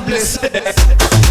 loveless.